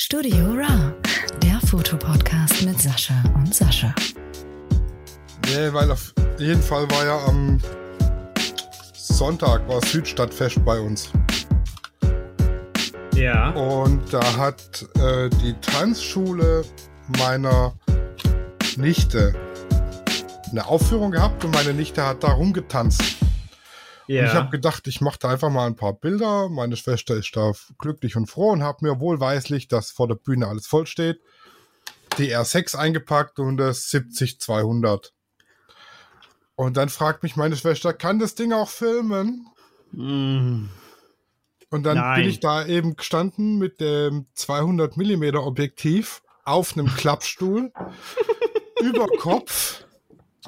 Studio Ra, der Fotopodcast mit Sascha und Sascha. Nee, weil auf jeden Fall war ja am Sonntag war Südstadtfest bei uns. Ja. Und da hat äh, die Tanzschule meiner Nichte eine Aufführung gehabt und meine Nichte hat da rumgetanzt. Ja. Und ich habe gedacht, ich mache da einfach mal ein paar Bilder. Meine Schwester ist da glücklich und froh und habe mir wohlweislich, dass vor der Bühne alles voll steht, die R6 eingepackt und das 70-200. Und dann fragt mich meine Schwester, kann das Ding auch filmen? Mm. Und dann Nein. bin ich da eben gestanden mit dem 200 mm Objektiv auf einem Klappstuhl über Kopf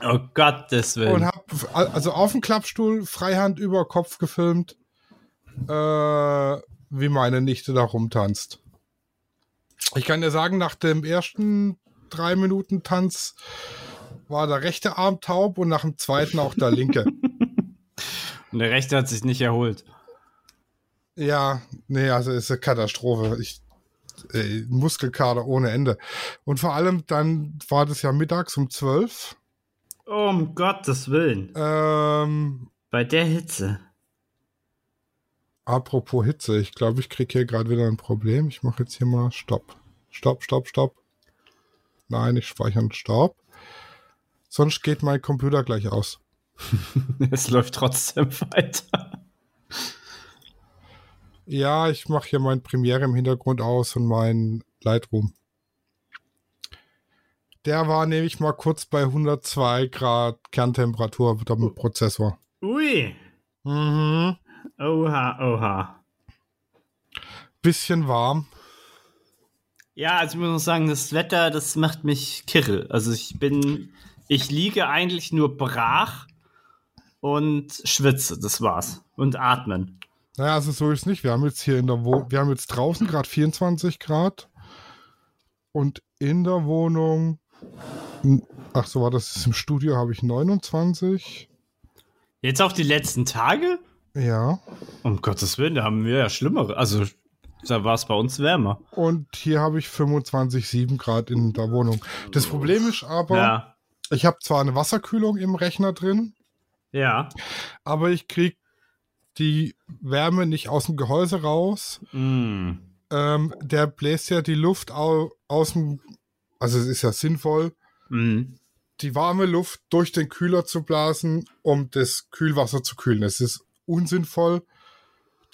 Oh Gottes Willen. und habe also auf dem Klappstuhl Freihand über Kopf gefilmt, äh, wie meine Nichte da rumtanzt. Ich kann dir sagen, nach dem ersten drei Minuten Tanz war der rechte Arm taub und nach dem zweiten auch der linke. Und der Rechte hat sich nicht erholt. ja, nee, also ist eine Katastrophe. Ich, äh, Muskelkater ohne Ende. Und vor allem dann war das ja mittags um 12. Um Gottes Willen. Ähm, Bei der Hitze. Apropos Hitze, ich glaube, ich kriege hier gerade wieder ein Problem. Ich mache jetzt hier mal Stopp. Stopp, Stopp, Stopp. Nein, ich speichere einen Stopp. Sonst geht mein Computer gleich aus. Es läuft trotzdem weiter. Ja, ich mache hier mein Premiere im Hintergrund aus und mein Lightroom. Der war nämlich mal kurz bei 102 Grad Kerntemperatur mit dem Prozessor. Ui. Mhm. Oha, oha. Bisschen warm. Ja, also ich muss noch sagen, das Wetter, das macht mich kirre. Also ich bin, ich liege eigentlich nur brach und schwitze, das war's. Und atmen. Naja, also so ist nicht. Wir haben jetzt hier in der Wohnung, wir haben jetzt draußen gerade 24 Grad und in der Wohnung, ach so war das, im Studio habe ich 29. Jetzt auch die letzten Tage? Ja. Um Gottes Willen, da haben wir ja schlimmere. Also da war es bei uns wärmer. Und hier habe ich 25,7 Grad in der Wohnung. Das Problem ist aber, Ja. ich habe zwar eine Wasserkühlung im Rechner drin, Ja. aber ich kriege die Wärme nicht aus dem Gehäuse raus. Mm. Ähm, der bläst ja die Luft au aus dem, also es ist ja sinnvoll, Mm. die warme Luft durch den Kühler zu blasen, um das Kühlwasser zu kühlen. Es ist unsinnvoll,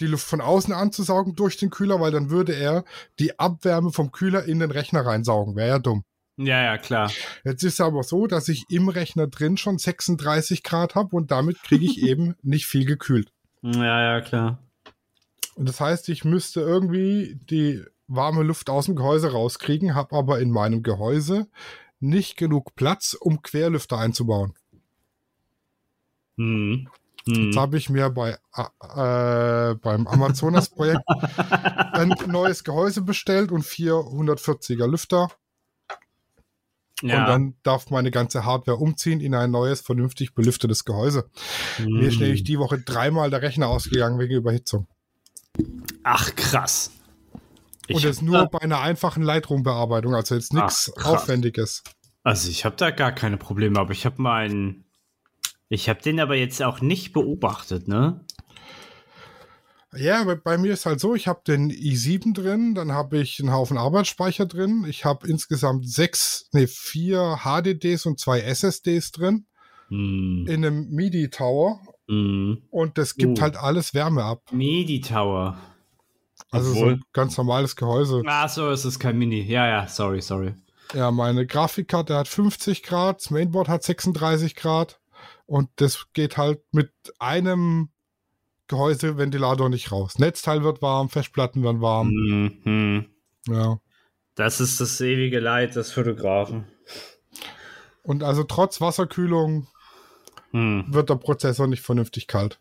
die Luft von außen anzusaugen durch den Kühler, weil dann würde er die Abwärme vom Kühler in den Rechner reinsaugen. Wäre ja dumm. Ja, ja, klar. Jetzt ist es aber so, dass ich im Rechner drin schon 36 Grad habe und damit kriege ich eben nicht viel gekühlt. Ja, ja, klar. Und das heißt, ich müsste irgendwie die warme Luft aus dem Gehäuse rauskriegen, habe aber in meinem Gehäuse nicht genug Platz, um Querlüfter einzubauen. Hm. Jetzt Hm. habe ich mir bei, äh, beim Amazonas-Projekt ein neues Gehäuse bestellt und 440er Lüfter. Ja. Und dann darf meine ganze Hardware umziehen in ein neues, vernünftig belüftetes Gehäuse. Hm. Mir ist nämlich die Woche dreimal der Rechner ausgegangen wegen Überhitzung. Ach, krass. Ich und das nur da, bei einer einfachen Lightroom-Bearbeitung, also jetzt nichts. Aufwendiges. also ich habe da gar keine Probleme, aber ich habe meinen. Ich habe den aber jetzt auch nicht beobachtet, ne? Ja, bei, mir ist halt so, ich habe den i7 drin, dann habe ich einen Haufen Arbeitsspeicher drin. Ich habe insgesamt sechs, nee, vier HDDs und zwei SSDs drin Hm. in einem MIDI-Tower Hm. und das gibt Oh. halt alles Wärme ab. Midi Also so Obwohl- ein ganz normales Gehäuse. Ach so, es ist kein Mini. Ja, ja, sorry, sorry. Ja, meine Grafikkarte hat 50 Grad, das Mainboard hat 36 Grad und das geht halt mit einem Gehäuseventilator nicht raus. Netzteil wird warm, Festplatten werden warm. Mhm. Ja. Das ist das ewige Leid des Fotografen. Und also trotz Wasserkühlung Hm. wird der Prozessor nicht vernünftig kalt.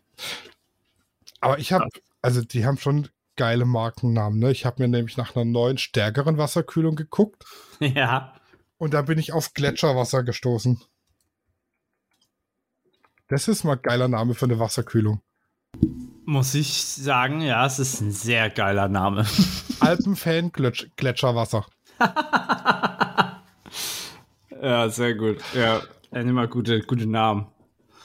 Aber ich habe, also die haben schon geile Markennamen. Ne? Ich habe mir nämlich nach einer neuen, stärkeren Wasserkühlung geguckt Ja. und da bin ich auf Gletscherwasser gestoßen. Das ist mal ein geiler Name für eine Wasserkühlung. Muss ich sagen, ja, es ist ein sehr geiler Name. Alpenfan Gletscherwasser. ja, sehr gut. Ja, immer gute, gute Namen.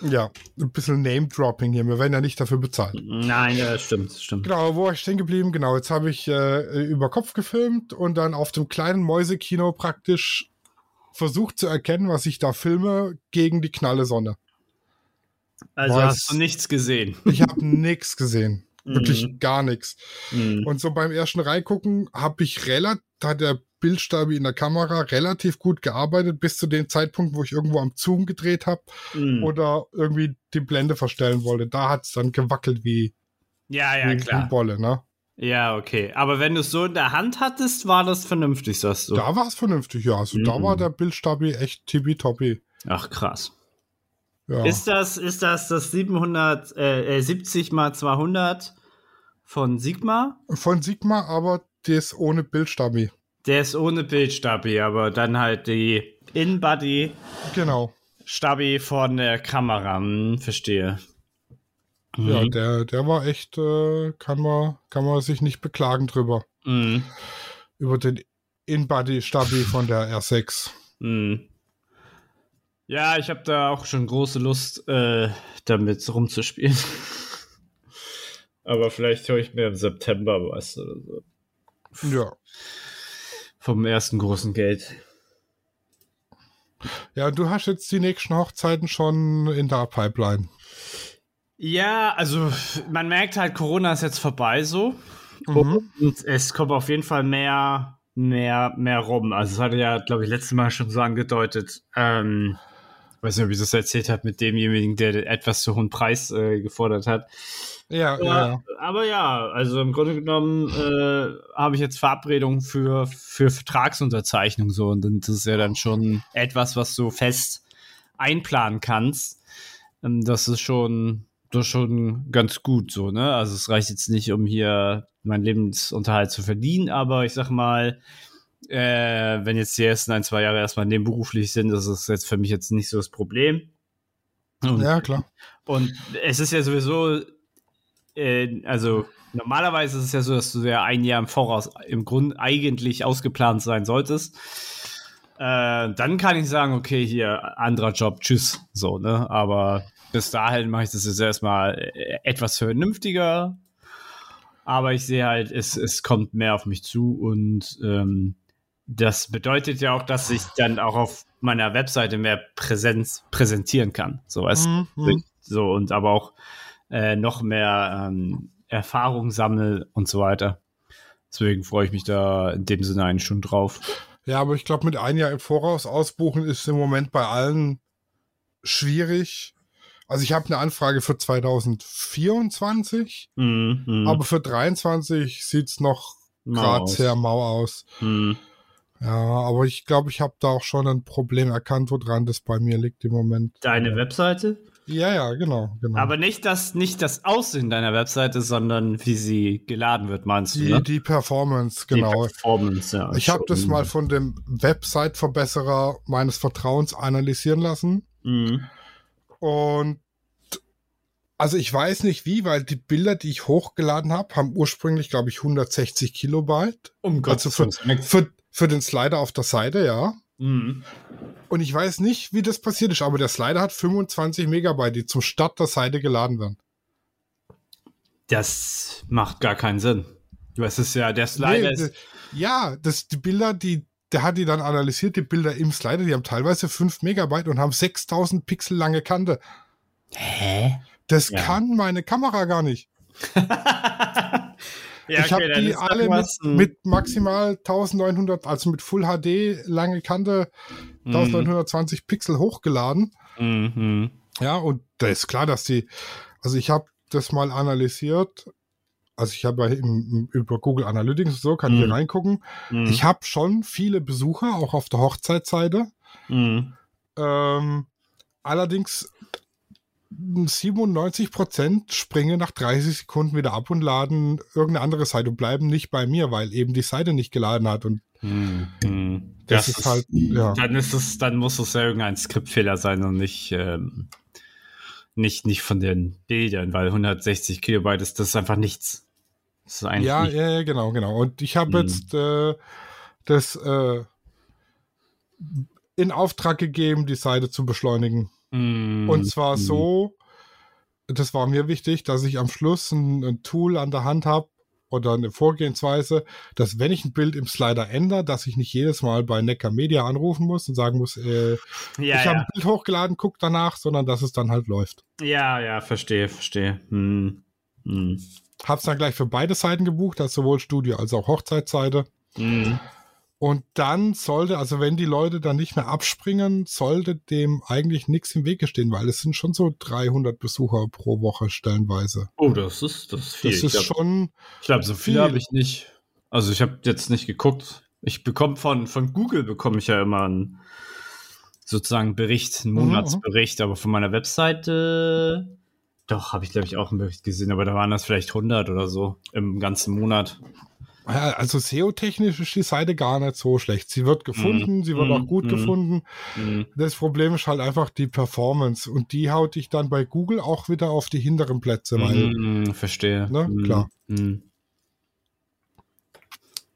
Ja, ein bisschen Name-Dropping hier. Wir werden ja nicht dafür bezahlt. Nein, ja, stimmt, stimmt. Genau, wo war ich stehen geblieben? Genau, jetzt habe ich äh, über Kopf gefilmt und dann auf dem kleinen Mäusekino praktisch versucht zu erkennen, was ich da filme, gegen die knalle Sonne. Also Boah, hast du nichts gesehen. Ich habe nichts gesehen. Wirklich Mhm. gar nichts. Mhm. Und so beim ersten Reingucken habe ich relativ, hat der Bildstabi in der Kamera relativ gut gearbeitet, bis zu dem Zeitpunkt, wo ich irgendwo am Zoom gedreht habe Mhm. oder irgendwie die Blende verstellen wollte. Da hat es dann gewackelt wie, Ja, ja, wie, wie klar. Bolle, ne? Ja, okay. Aber wenn du es so in der Hand hattest, war das vernünftig, sagst du. Da war es vernünftig, ja. Also da Mhm. war der Bildstabi echt tippitoppi. Ach, krass. Ja. Ist das, ist das das 700, äh, äh, 70 mal 200 von Sigma? Von Sigma, aber das ohne Bildstabi. Der ist ohne Bildstabi, aber dann halt die In-Body Genau. Stabi von der Kamera. Hm, verstehe. Ja, Mhm. der, der war echt, äh, kann man, kann man sich nicht beklagen drüber. Mhm. Über den In-Body-Stabi von der R6. Mhm. Ja, ich habe da auch schon große Lust, äh, damit rumzuspielen. Aber vielleicht höre ich mir im September was oder so. Ja. Vom ersten großen Geld. Ja, du hast jetzt die nächsten Hochzeiten schon in der Pipeline. Ja, also man merkt halt, Corona ist jetzt vorbei so. Mhm. Und es kommt auf jeden Fall mehr, mehr, mehr rum. Also es hatte ja, glaube ich, letztes Mal schon so angedeutet, ähm, weiß nicht, ob ich das erzählt habe, mit demjenigen, der den etwas zu hohen Preis äh, gefordert hat. Ja, ja, Ja, aber ja, also im Grunde genommen äh, habe ich jetzt Verabredungen für, für Vertragsunterzeichnung so und das ist ja dann schon etwas, was du fest einplanen kannst. Ähm, das ist schon, das ist schon ganz gut so, ne? Also es reicht jetzt nicht, um hier meinen Lebensunterhalt zu verdienen, aber ich sag mal, äh, wenn jetzt die ersten ein, zwei Jahre erstmal nebenberuflich sind, das ist jetzt für mich jetzt nicht so das Problem. Und Ja, klar. und es ist ja sowieso, äh, also normalerweise ist es ja so, dass du ja ein Jahr im Voraus im Grund eigentlich ausgeplant sein solltest. Äh, dann kann ich sagen, okay, hier, anderer Job, tschüss, so, ne? Aber bis dahin mache ich das jetzt erstmal äh, etwas vernünftiger. Aber ich sehe halt, es, es kommt mehr auf mich zu und ähm, das bedeutet ja auch, dass ich dann auch auf meiner Webseite mehr Präsenz präsentieren kann. So, du? Mhm. So, und aber auch äh, noch mehr ähm, Erfahrung sammel und so weiter. Deswegen freue ich mich da in dem Sinne eigentlich schon drauf. Ja, aber ich glaube, mit ein Jahr im Voraus ausbuchen ist im Moment bei allen schwierig. Also ich habe eine Anfrage für 2024, Mhm, mhm. aber für 23 sieht's noch Mau gerade sehr mau aus. Mhm. Ja, aber ich glaube, ich habe da auch schon ein Problem erkannt, woran das bei mir liegt im Moment. Deine Webseite? Ja, ja, genau, genau. Aber nicht das, nicht das Aussehen deiner Webseite, sondern wie sie geladen wird, meinst du? die, Ne? die Performance, Die genau. Performance, ja. Ich habe das mal von dem Website-Verbesserer meines Vertrauens analysieren lassen. Mhm. Und also ich weiß nicht wie, weil die Bilder, die ich hochgeladen habe, haben ursprünglich, glaube ich, 160 Kilobyte. Um Also für, für, für den Slider auf der Seite, ja. Mhm. Und ich weiß nicht, wie das passiert ist, aber der Slider hat 25 Megabyte, die zum Start der Seite geladen werden. Das macht gar keinen Sinn. Du weißt es ja, der Slider Nee, ist. ja, das, die Bilder, die, der hat die dann analysiert, die Bilder im Slider, die haben teilweise 5 Megabyte und haben 6000 Pixel lange Kante. Hä? Das Ja. kann meine Kamera gar nicht. ja, ich habe dann die alle mit, mit maximal 1900, also mit Full HD, lange Kante, Mhm. 1920 Pixel hochgeladen. Mhm. Ja, und da ist klar, dass die, also ich habe das mal analysiert. Also ich habe über Google Analytics und so, kann Mhm. hier reingucken. Mhm. Ich habe schon viele Besucher, auch auf der Hochzeitsseite. Mhm. Ähm, allerdings 97 Prozent springen nach 30 Sekunden wieder ab und laden irgendeine andere Seite und bleiben nicht bei mir, weil eben die Seite nicht geladen hat. Und Mhm. das, ist halt, ja. Dann ist es, dann muss es ja irgendein Skriptfehler sein und nicht, ähm, Nicht, nicht von den Bildern, weil 160 Kilobyte ist das ist einfach nichts. Das ist eigentlich Ja, nicht, ja, ja, genau, genau. Und ich habe Hm. jetzt äh, das äh, in Auftrag gegeben, die Seite zu beschleunigen. Mm, Und zwar mm, so, das war mir wichtig, dass ich am Schluss ein, ein Tool an der Hand habe oder eine Vorgehensweise, dass wenn ich ein Bild im Slider ändere, dass ich nicht jedes Mal bei Neckar Media anrufen muss und sagen muss, äh, Ja, ich habe ja. ein Bild hochgeladen, guck danach, sondern dass es dann halt läuft. ja, ja, verstehe, verstehe. Hm. Hm. Hab's dann gleich für beide Seiten gebucht, also sowohl Studio als auch Hochzeitsseite. Hm. Und dann sollte, also wenn die Leute dann nicht mehr abspringen, sollte dem eigentlich nichts im Wege stehen, weil es sind schon so 300 Besucher pro Woche stellenweise. Oh, das ist, das ist viel. Das ich ist glaub- schon, Ich glaube, so Viel. viel habe ich nicht. Also ich habe jetzt nicht geguckt. Ich bekomme von, von Google bekomme ich ja immer einen sozusagen Bericht, einen Mhm, Monatsbericht, aber von meiner Webseite doch, habe ich glaube ich auch einen Bericht gesehen, aber da waren das vielleicht 100 oder so im ganzen Monat. Also SEO-technisch ist die Seite gar nicht so schlecht. Sie wird gefunden, sie wird Mhm, auch gut mhm. gefunden. Hm. Das Problem ist halt einfach die Performance und die haut dich dann bei Google auch wieder auf die hinteren Plätze, weil Hm, verstehe. Ne, Hm, klar. Hm.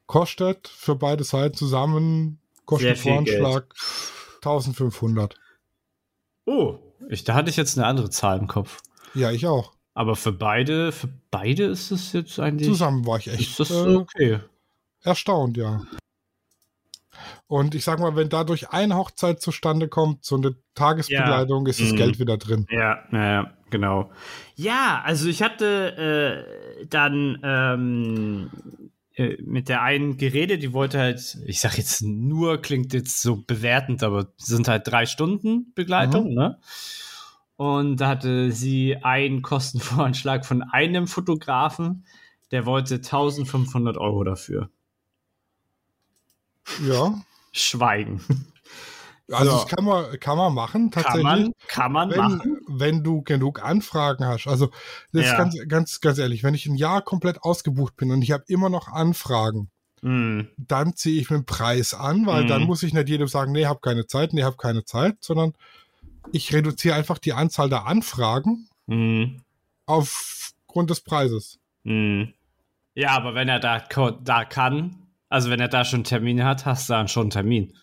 kostet für beide Seiten zusammen, kostet Sehr viel Voranschlag 1500. Oh, ich, da hatte ich jetzt eine andere Zahl im Kopf. Ja, ich auch. Aber für beide, für beide ist es jetzt eigentlich. Zusammen war ich ist echt das äh, okay. erstaunt, ja. Und ich sag mal, wenn dadurch eine Hochzeit zustande kommt, so eine Tagesbegleitung, ist das Mhm. Geld wieder drin. Ja, ja, ja, genau. Ja, also ich hatte äh, dann ähm, äh, mit der einen geredet, die wollte halt, ich sag jetzt nur, klingt jetzt so bewertend, aber sind halt drei Stunden Begleitung, ne? Und da hatte sie einen Kostenvoranschlag von einem Fotografen, der wollte 1500 Euro dafür. Ja. Schweigen. Also So. das kann man, kann man machen, Kann tatsächlich. man, kann man machen. wenn, wenn du genug Anfragen hast. Also das Ja. ist ganz, ganz, ganz ehrlich, wenn ich ein Jahr komplett ausgebucht bin und ich habe immer noch Anfragen, Hm. dann ziehe ich mit dem Preis an, weil Mhm. dann muss ich nicht jedem sagen, nee, hab keine Zeit, nee, hab keine Zeit, sondern ich reduziere einfach die Anzahl der Anfragen Hm. aufgrund des Preises. Hm. Ja, aber wenn er da, da kann, also wenn er da schon Termine hat, hast du dann schon einen Termin.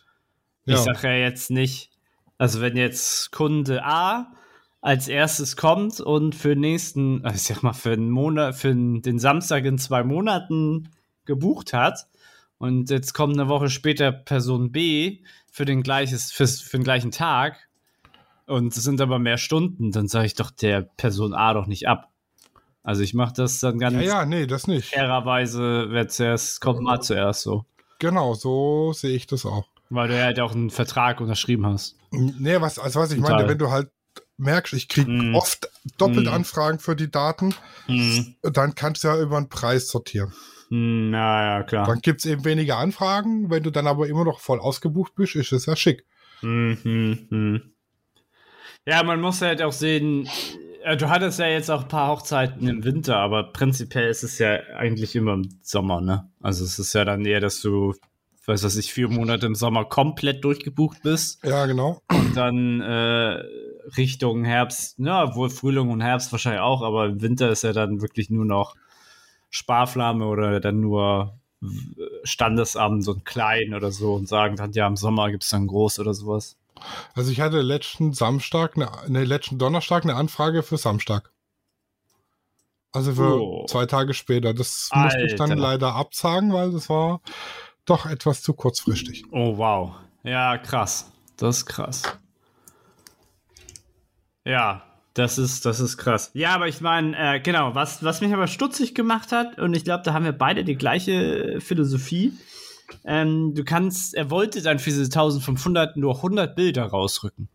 Ich Ja. sage ja jetzt nicht, also wenn jetzt Kunde A als erstes kommt und für den nächsten, also ich sag mal, für einen Monat, für den Samstag in zwei Monaten gebucht hat und jetzt kommt eine Woche später Person B für den, gleiches, fürs, für den gleichen Tag und es sind aber mehr Stunden, dann sage ich doch der Person A doch nicht ab. Also ich mache das dann ganz Ja, ja, nee, das nicht. fairerweise, wer zuerst kommt, mal zuerst so. Genau, so sehe ich das auch. Weil du ja halt auch einen Vertrag unterschrieben hast. Nee, was, also was ich Total. meine, wenn du halt merkst, ich kriege Mhm. oft doppelt Mhm. Anfragen für die Daten, Hm. dann kannst du ja über einen Preis sortieren. Hm, na ja, klar. Dann gibt's eben weniger Anfragen, wenn du dann aber immer noch voll ausgebucht bist, ist es ja schick. Hm, hm, hm. Ja, man muss halt auch sehen, äh, du hattest ja jetzt auch ein paar Hochzeiten im Winter, aber prinzipiell ist es ja eigentlich immer im Sommer, ne? Also es ist ja dann eher, dass du, weiß was ich, vier Monate im Sommer komplett durchgebucht bist Ja, genau. und dann äh, Richtung Herbst, ja, wohl Frühling und Herbst wahrscheinlich auch, aber im Winter ist ja dann wirklich nur noch Sparflamme oder dann nur Standesamt und klein oder so und sagen dann, ja, im Sommer gibt es dann groß oder sowas. Also ich hatte letzten Samstag, ne, ne, letzten Donnerstag eine Anfrage für Samstag. Also für Oh. zwei Tage später. Das musste ich dann Alter. leider absagen, weil das war doch etwas zu kurzfristig. Oh, wow. Ja, krass. Das ist krass. Ja, das ist, das ist krass. Ja, aber ich meine, äh, genau, was, was mich aber stutzig gemacht hat, und ich glaube, da haben wir beide die gleiche Philosophie. Ähm, du kannst, er wollte dann für diese 1500 nur 100 Bilder rausrücken.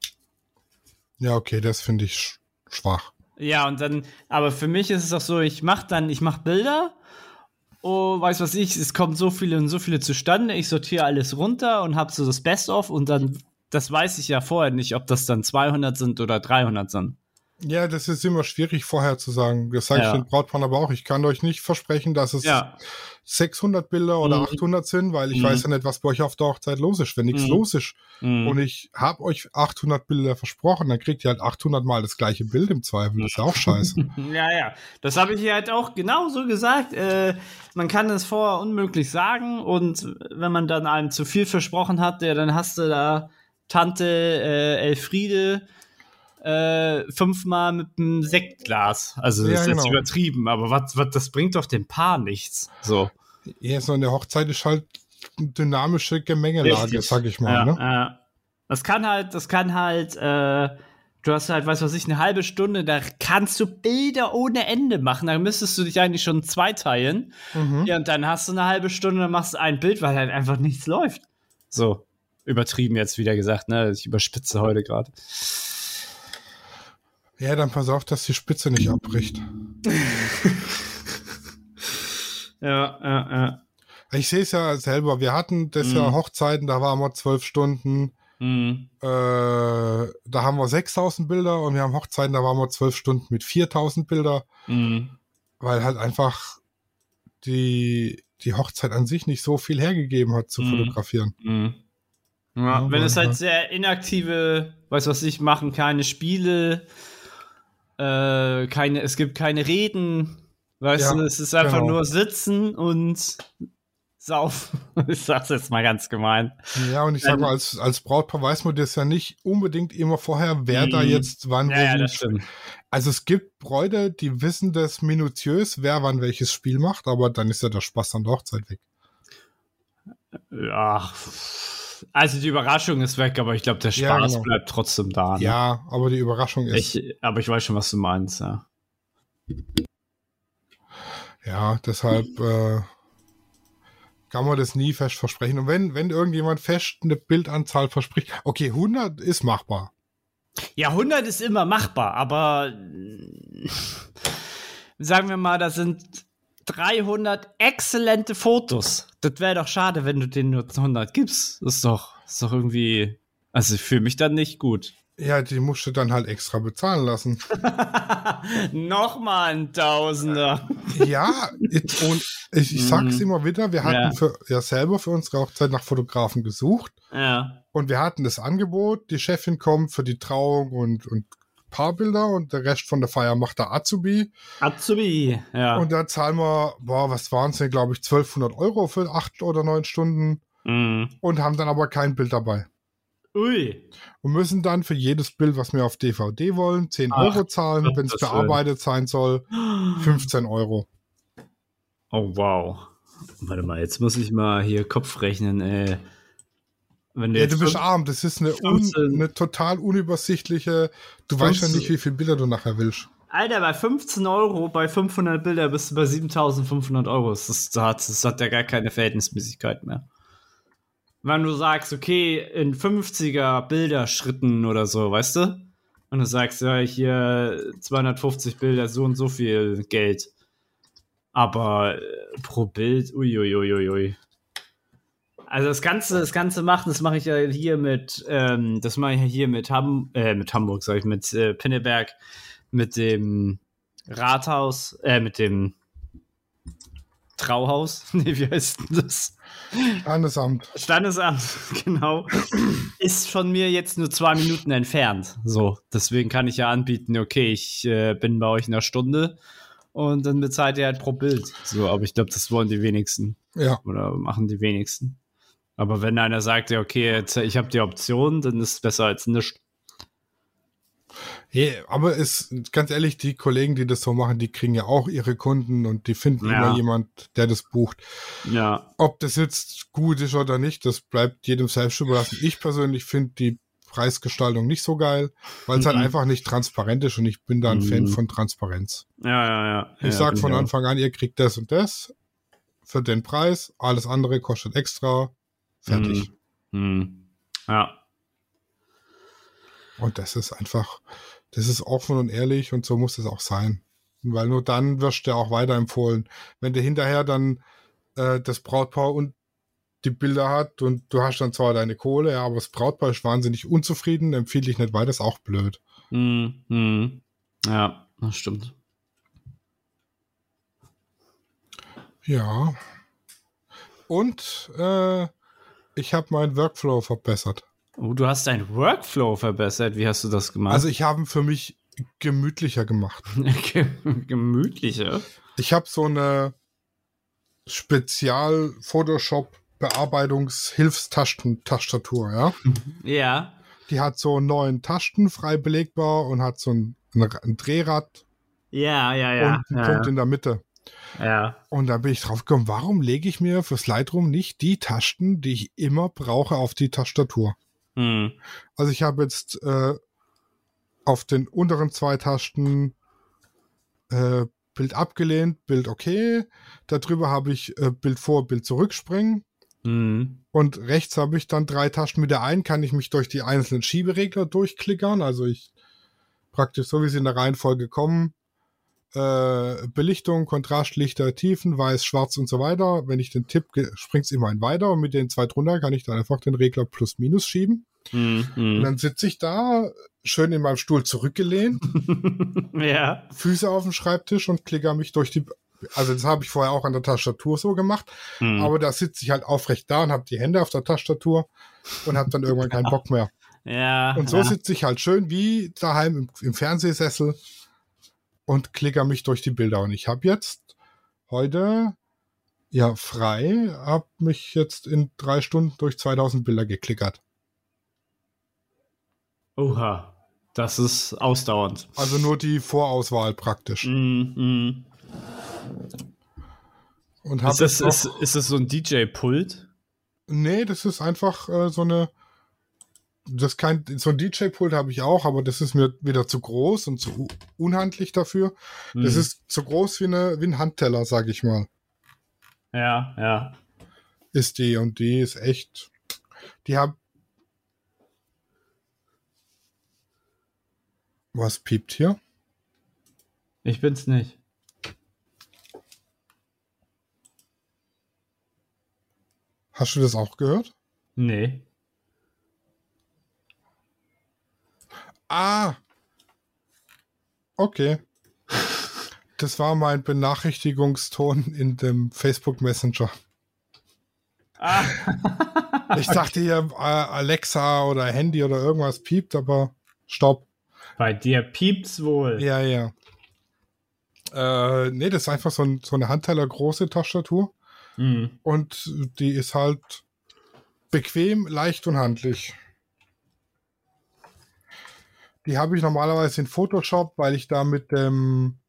Ja, okay, das finde ich sch schwach. Ja, und dann, aber für mich ist es auch so, ich mache dann, ich mache Bilder. Oh, weiß was ich, es kommt so viele und so viele zustande. Ich sortiere alles runter und habe so das Best-of und dann, das weiß ich ja vorher nicht, ob das dann 200 sind oder 300 sind. Ja, das ist immer schwierig vorher zu sagen. Das sage Ja. ich den Brautpaaren aber auch. Ich kann euch nicht versprechen, dass es Ja. 600 Bilder oder Mhm. 800 sind, weil ich Mhm. weiß ja nicht, was bei euch auf der Hochzeit los ist. Wenn nichts Mhm. los ist Mhm. und ich habe euch 800 Bilder versprochen, dann kriegt ihr halt 800 Mal das gleiche Bild im Zweifel. Das ist ja auch scheiße. Ja, ja. Das habe ich hier halt auch genauso gesagt. Äh, man kann es vorher unmöglich sagen und wenn man dann einem zu viel versprochen hat, ja, dann hast du da Tante äh, Elfriede äh, fünfmal mit einem Sektglas. Also das Ja, ist jetzt genau. übertrieben, aber was, was, das bringt doch dem Paar nichts. So. ja, so eine Hochzeit ist halt eine dynamische Gemengelage, Richtig. sag ich mal. ja, ne? ja. Das kann halt, das kann halt, äh, du hast halt, weiß was ich, eine halbe Stunde, da kannst du Bilder ohne Ende machen. Da müsstest du dich eigentlich schon zweiteilen. Mhm. Ja, und dann hast du eine halbe Stunde, dann machst du ein Bild, weil halt einfach nichts läuft. So. Übertrieben jetzt wieder gesagt, ne? Ich überspitze heute gerade. Ja, dann pass auf, dass die Spitze nicht abbricht. Ja, ja, ja. Ich sehe es ja selber. Wir hatten das ja Mhm. Hochzeiten, da waren wir zwölf Stunden. Mhm. Äh, da haben wir 6000 Bilder und wir haben Hochzeiten, da waren wir zwölf Stunden mit 4000 Bilder, Mhm. weil halt einfach die, die Hochzeit an sich nicht so viel hergegeben hat zu Mhm. fotografieren. Mhm. Ja, Ja, wenn es halt sehr inaktive, weiß was ich, machen keine Spiele, äh, keine, es gibt keine Reden, weißt Ja, du, es ist einfach genau. nur sitzen und saufen. Ich sag's jetzt mal ganz gemein. Ja, und ich sag Ähm, mal, als, als Brautpaar weiß man das ja nicht unbedingt immer vorher, wer da Mhm. jetzt wann Ja, ja, das stimmt. Also es gibt Bräute, die wissen das minutiös, wer wann welches Spiel macht, aber dann ist ja der Spaß an der Hochzeit weg. Ja. Also die Überraschung ist weg, aber ich glaube, der Ja, Spaß genau. bleibt trotzdem da. Ne? Ja, aber die Überraschung ist, Ich, aber ich weiß schon, was du meinst, ja. ja, deshalb äh, kann man das nie fest versprechen. Und wenn, wenn irgendjemand fest eine Bildanzahl verspricht, okay, 100 ist machbar. Ja, 100 ist immer machbar, aber sagen wir mal, da sind 300 exzellente Fotos. Das wäre doch schade, wenn du denen nur 100 gibst. Das ist doch, das ist doch irgendwie. Also ich fühle mich dann nicht gut. Ja, die musst du dann halt extra bezahlen lassen. Nochmal ein Tausender. ja, it- und ich, ich sag's Mhm. immer wieder, wir hatten Ja. für, ja selber für unsere Hochzeit nach Fotografen gesucht. Ja. Und wir hatten das Angebot, die Chefin kommt für die Trauung und, und Paarbilder und der Rest von der Feier macht der Azubi. Azubi. Ja. Und da zahlen wir, boah, was waren es denn, glaube ich, 1200 Euro für acht oder neun Stunden Mhm. und haben dann aber kein Bild dabei. Ui. Und müssen dann für jedes Bild, was wir auf DVD wollen, 10 Ach, Euro zahlen, wenn es bearbeitet sein soll, 15 Euro. Oh, wow. Warte mal, jetzt muss ich mal hier Kopf rechnen, ey. Wenn du Ja, jetzt du bist arm, das ist eine, un, 15. eine total unübersichtliche, du weißt ja 15. nicht, wie viele Bilder du nachher willst. Alter, bei 15 Euro, bei 500 Bilder bist du bei 7500 Euro. Das, ist, das, hat, das hat ja gar keine Verhältnismäßigkeit mehr. Wenn du sagst, okay, in 50er Bilderschritten oder so, weißt du? Und du sagst, ja, hier 250 Bilder, so und so viel Geld. Aber äh, pro Bild, uiuiuiui. Ui, ui. Also das Ganze, das Ganze machen, das mache ich ja hier mit, ähm, das mache ich ja hier mit, Ham äh, mit Hamburg, sag ich, mit äh, Pinneberg, mit dem Rathaus, äh, mit dem Trauhaus. Nee, wie heißt denn das? Standesamt. Standesamt, genau. Ist von mir jetzt nur zwei Minuten entfernt. So, deswegen kann ich ja anbieten, okay, ich äh, bin bei euch in einer Stunde und dann bezahlt ihr halt pro Bild. So, aber ich glaube, das wollen die wenigsten Ja. oder machen die wenigsten. Aber wenn einer sagt, ja, okay, jetzt, ich habe die Option, dann ist es besser als nichts. Ja, aber es, ganz ehrlich, die Kollegen, die das so machen, die kriegen ja auch ihre Kunden und die finden Ja. immer jemand, der das bucht. Ja, Ob das jetzt gut ist oder nicht, das bleibt jedem selbst überlassen. Ich persönlich finde die Preisgestaltung nicht so geil, weil es halt Mhm. einfach nicht transparent ist und ich bin da ein Fan Mhm. von Transparenz. ja, ja, ja. Ich ja, sag bin von. Anfang an, ihr kriegt das und das für den Preis, alles andere kostet extra, fertig. Hm. Ja. Und das ist einfach, das ist offen und ehrlich und so muss es auch sein. Weil nur dann wirst du auch weiterempfohlen. Wenn du hinterher dann äh, das Brautpaar und die Bilder hat und du hast dann zwar deine Kohle, ja, aber das Brautpaar ist wahnsinnig unzufrieden, empfiehlt dich nicht weiter, ist auch blöd. Hm. Ja, das stimmt. Ja. Und äh, ich habe meinen Workflow verbessert. Oh, du hast deinen Workflow verbessert. Wie hast du das gemacht? Also ich habe ihn für mich gemütlicher gemacht. gemütlicher. Ich habe so eine Spezial-Photoshop-Bearbeitungshilfstastatur, ja. Ja. Die hat so neun Tasten frei belegbar und hat so ein, ein, Drehrad Ja, ja, ja. und einen ja, Punkt in der Mitte. Ja. Und da bin ich drauf gekommen, warum lege ich mir fürs Lightroom nicht die Tasten, die ich immer brauche, auf die Tastatur? Hm. Also ich habe jetzt äh, auf den unteren zwei Tasten äh, Bild abgelehnt, Bild okay. Darüber habe ich äh, Bild vor, Bild zurückspringen. Hm. Und rechts habe ich dann drei Tasten. Mit der einen kann ich mich durch die einzelnen Schieberegler durchklickern. Also ich praktisch so wie sie in der Reihenfolge kommen. Äh, Belichtung, Kontrast, Lichter, Tiefen, Weiß, Schwarz und so weiter. Wenn ich den Tipp springt es immer ein weiter und mit den zwei drunter kann ich dann einfach den Regler plus minus schieben. Hm. Und Hm. dann sitze ich da, schön in meinem Stuhl zurückgelehnt, ja. Füße auf dem Schreibtisch und klicker mich durch die. Also das habe ich vorher auch an der Tastatur so gemacht, Hm. aber da sitze ich halt aufrecht da und habe die Hände auf der Tastatur und habe dann irgendwann keinen Bock mehr. ja. Und so ja. sitze ich halt schön wie daheim im, im Fernsehsessel und klicker mich durch die Bilder. Und ich habe jetzt heute ja frei, habe mich jetzt in drei Stunden durch 2000 Bilder geklickert. Oha. Das ist ausdauernd. Also nur die Vorauswahl praktisch. Hm. Hm. Und Ist, das, ist, ist das so ein DJ-Pult? Nee, das ist einfach äh, so eine. Das kein, so ein DJ-Pult habe ich auch, aber das ist mir wieder zu groß und zu unhandlich dafür. Das Hm. ist so groß wie, eine, wie ein Handteller, sag ich mal. Ja, ja. Ist die und die ist echt. Die hab. Was piept hier? Ich bin's nicht. Hast du das auch gehört? Nee. Ah! Okay. Das war mein Benachrichtigungston in dem Facebook Messenger. Ah. Ich dachte hier äh, Alexa oder Handy oder irgendwas piept, aber stopp. Bei dir piept's wohl. Ja, ja. Äh, nee, das ist einfach so, ein, so eine Handteller große Tastatur Hm. und die ist halt bequem, leicht und handlich. Die habe ich normalerweise in Photoshop, weil ich da mit dem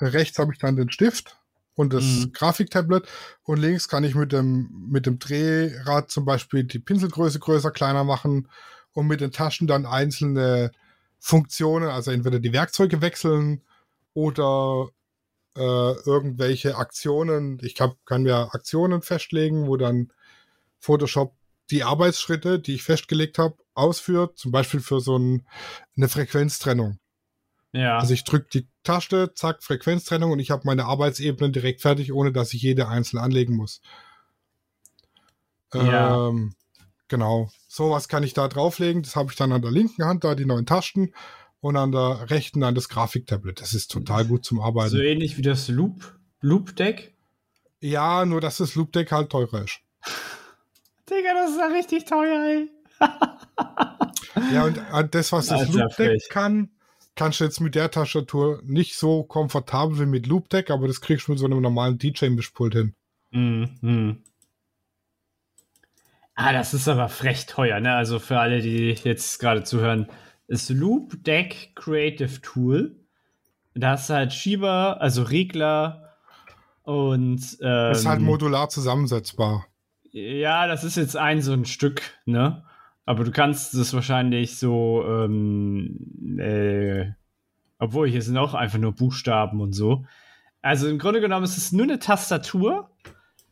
rechts habe ich dann den Stift und das Mhm. Grafiktablet und links kann ich mit dem mit dem Drehrad zum Beispiel die Pinselgröße größer, kleiner machen und mit den Taschen dann einzelne Funktionen, also entweder die Werkzeuge wechseln oder äh, irgendwelche Aktionen. Ich hab, kann mir Aktionen festlegen, wo dann Photoshop die Arbeitsschritte, die ich festgelegt habe, ausführt, zum Beispiel für so ein, eine Frequenztrennung. Ja. Also ich drücke die Taste, zack, Frequenztrennung und ich habe meine Arbeitsebenen direkt fertig, ohne dass ich jede einzeln anlegen muss. Ja. Ähm, genau. Sowas kann ich da drauflegen. Das habe ich dann an der linken Hand, da die neuen Tasten und an der rechten dann das Grafiktablet. Das ist total gut zum Arbeiten. so ähnlich wie das Loop, Loop Deck. ja, nur dass das Loop Deck halt teurer ist. Digga, das ist ja richtig teuer, ey. Ja, und das, was das Alter, Loop Deck frech. kann, kannst du jetzt mit der Tastatur nicht so komfortabel wie mit Loop Deck, aber das kriegst du mit so einem normalen DJ-Mischpult hin. Hm, hm. Ah, das ist aber frech teuer, ne? Also für alle, die jetzt gerade zuhören, ist Loop Deck Creative Tool. Da hast du halt Schieber, also Regler und ähm, ist halt modular zusammensetzbar. Ja, das ist jetzt ein so ein Stück, ne? Aber du kannst es wahrscheinlich so, ähm, äh, obwohl hier sind auch einfach nur Buchstaben und so. Also im Grunde genommen ist es nur eine Tastatur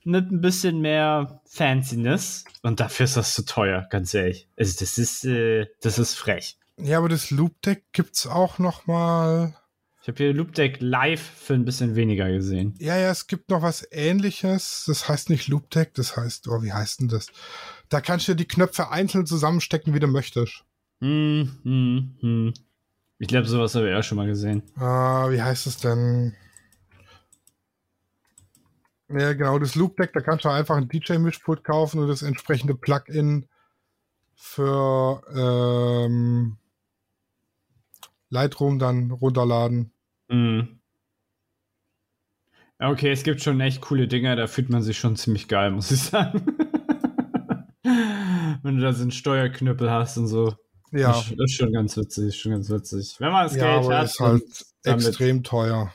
mit ein bisschen mehr Fanciness und dafür ist das zu teuer, ganz ehrlich. Also das ist, äh, das ist frech. Ja, aber das Loop Deck gibt's auch noch mal. Ich habe hier Loop Deck live für ein bisschen weniger gesehen. Ja, ja, es gibt noch was ähnliches. Das heißt nicht Loop Deck, das heißt, oh, wie heißt denn das? Da kannst du die Knöpfe einzeln zusammenstecken, wie du möchtest. Hm, hm, hm. Ich glaube, sowas habe ich auch schon mal gesehen. Ah, wie heißt es denn? Ja, genau, das Loop Deck, da kannst du einfach ein DJ-Mischpult kaufen und das entsprechende Plugin für ähm, Lightroom dann runterladen. Mhm. Okay, es gibt schon echt coole Dinger, da fühlt man sich schon ziemlich geil, muss ich sagen. Wenn du da so einen Steuerknüppel hast und so. Ja, Das ist schon ganz witzig, schon ganz witzig. Wenn man das ja Geld aber hat. ist halt damit- extrem teuer.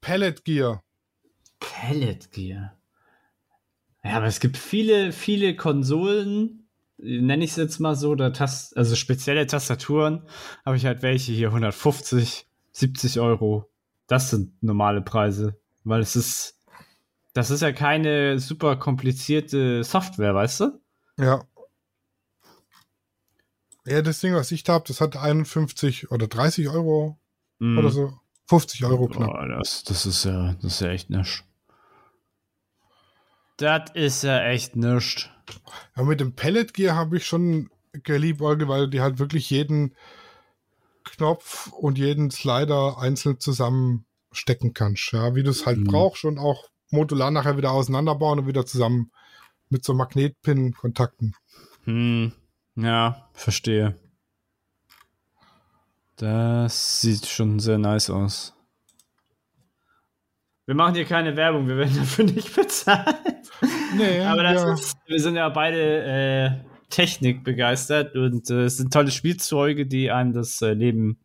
Pellet Gear. Pellet Gear. Ja, aber es gibt viele, viele Konsolen, nenne ich es jetzt mal so, da Tast also spezielle Tastaturen, habe ich halt welche hier 150, 70 Euro. Das sind normale Preise, weil es ist, das ist ja keine super komplizierte Software, weißt du? Ja. Ja, das Ding, was ich da habe, das hat 51 oder 30 Euro Mm. oder so. 50 Euro knapp. Boah, das, das ist ja, das ist ja echt nisch. Das ist ja echt nichts. Ja, mit dem Pellet Gear habe ich schon geliebäugelt, weil die halt wirklich jeden Knopf und jeden Slider einzeln zusammenstecken kannst. Ja, wie du es halt Mhm. brauchst und auch modular nachher wieder auseinanderbauen und wieder zusammen mit so Magnetpin-Kontakten. Hm, ja, verstehe. Das sieht schon sehr nice aus. Wir machen hier keine Werbung, wir werden dafür nicht bezahlt. Nee, Aber das ja. ist, wir sind ja beide äh, Technik begeistert und äh, es sind tolle Spielzeuge, die einem das äh, Leben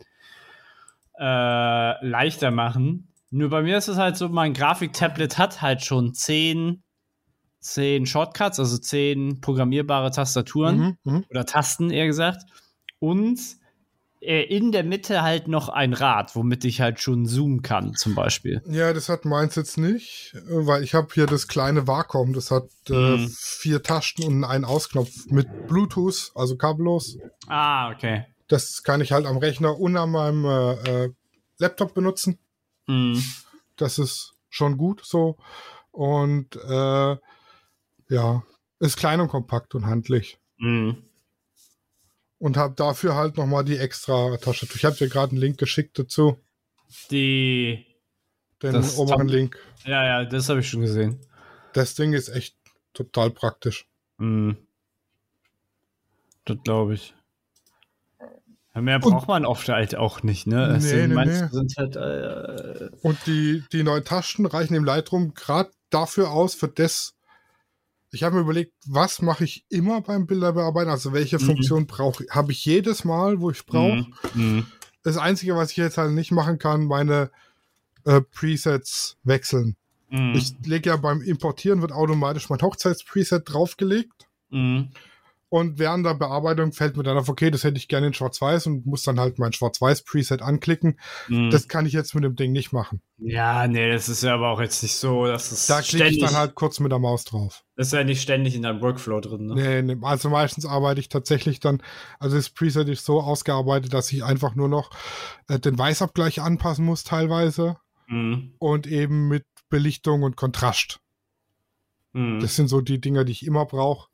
äh, leichter machen. Nur bei mir ist es halt so, mein Grafiktablet hat halt schon 10, 10 Shortcuts, also 10 programmierbare Tastaturen Mhm, mhm. oder Tasten eher gesagt. Und äh, in der Mitte halt noch ein Rad, womit ich halt schon zoomen kann, zum Beispiel. Ja, das hat meins jetzt nicht, äh, weil ich habe hier das kleine Vakuum, das hat äh, Mhm. vier Tasten und einen Ausknopf mit Bluetooth, also kabellos. Ah, okay. Das kann ich halt am Rechner und an meinem äh, äh, Laptop benutzen. Hm. Das ist schon gut so. Und äh, ja, ist klein und kompakt und handlich. Hm. Und habe dafür halt nochmal die extra Tastatur. Ich habe dir gerade einen Link geschickt dazu. Die. Den Das oberen Link. Ja, ja, das habe ich schon gesehen. Das Ding ist echt total praktisch. Hm. Das glaube ich. Mehr braucht man oft halt auch nicht, ne? Nee, sind, nee, nee. sind halt. Äh, Und die, die neuen Tasten reichen im Lightroom gerade dafür aus, für das. Ich habe mir überlegt, was mache ich immer beim Bilderbearbeiten? Also welche Mhm. Funktion brauche ich? Habe ich jedes Mal, wo ich brauche? hm, hm. Das Einzige, was ich jetzt halt nicht machen kann, meine äh, Presets wechseln. Hm. Ich lege ja beim Importieren, wird automatisch mein Hochzeitspreset draufgelegt. Und während der Bearbeitung fällt mir dann auf, okay, das hätte ich gerne in Schwarz-Weiß und muss dann halt mein Schwarz-Weiß-Preset anklicken. Hm. Das kann ich jetzt mit dem Ding nicht machen. ja, nee, das ist ja aber auch jetzt nicht so, dass es Da klicke ich dann halt kurz mit der Maus drauf. das ist ja nicht ständig in deinem Workflow drin, ne? Nee, nee, also meistens arbeite ich tatsächlich dann, also das Preset ist so ausgearbeitet, dass ich einfach nur noch äh, den Weißabgleich anpassen muss teilweise Hm. und eben mit Belichtung und Kontrast. Hm. Das sind so die Dinger, die ich immer brauche.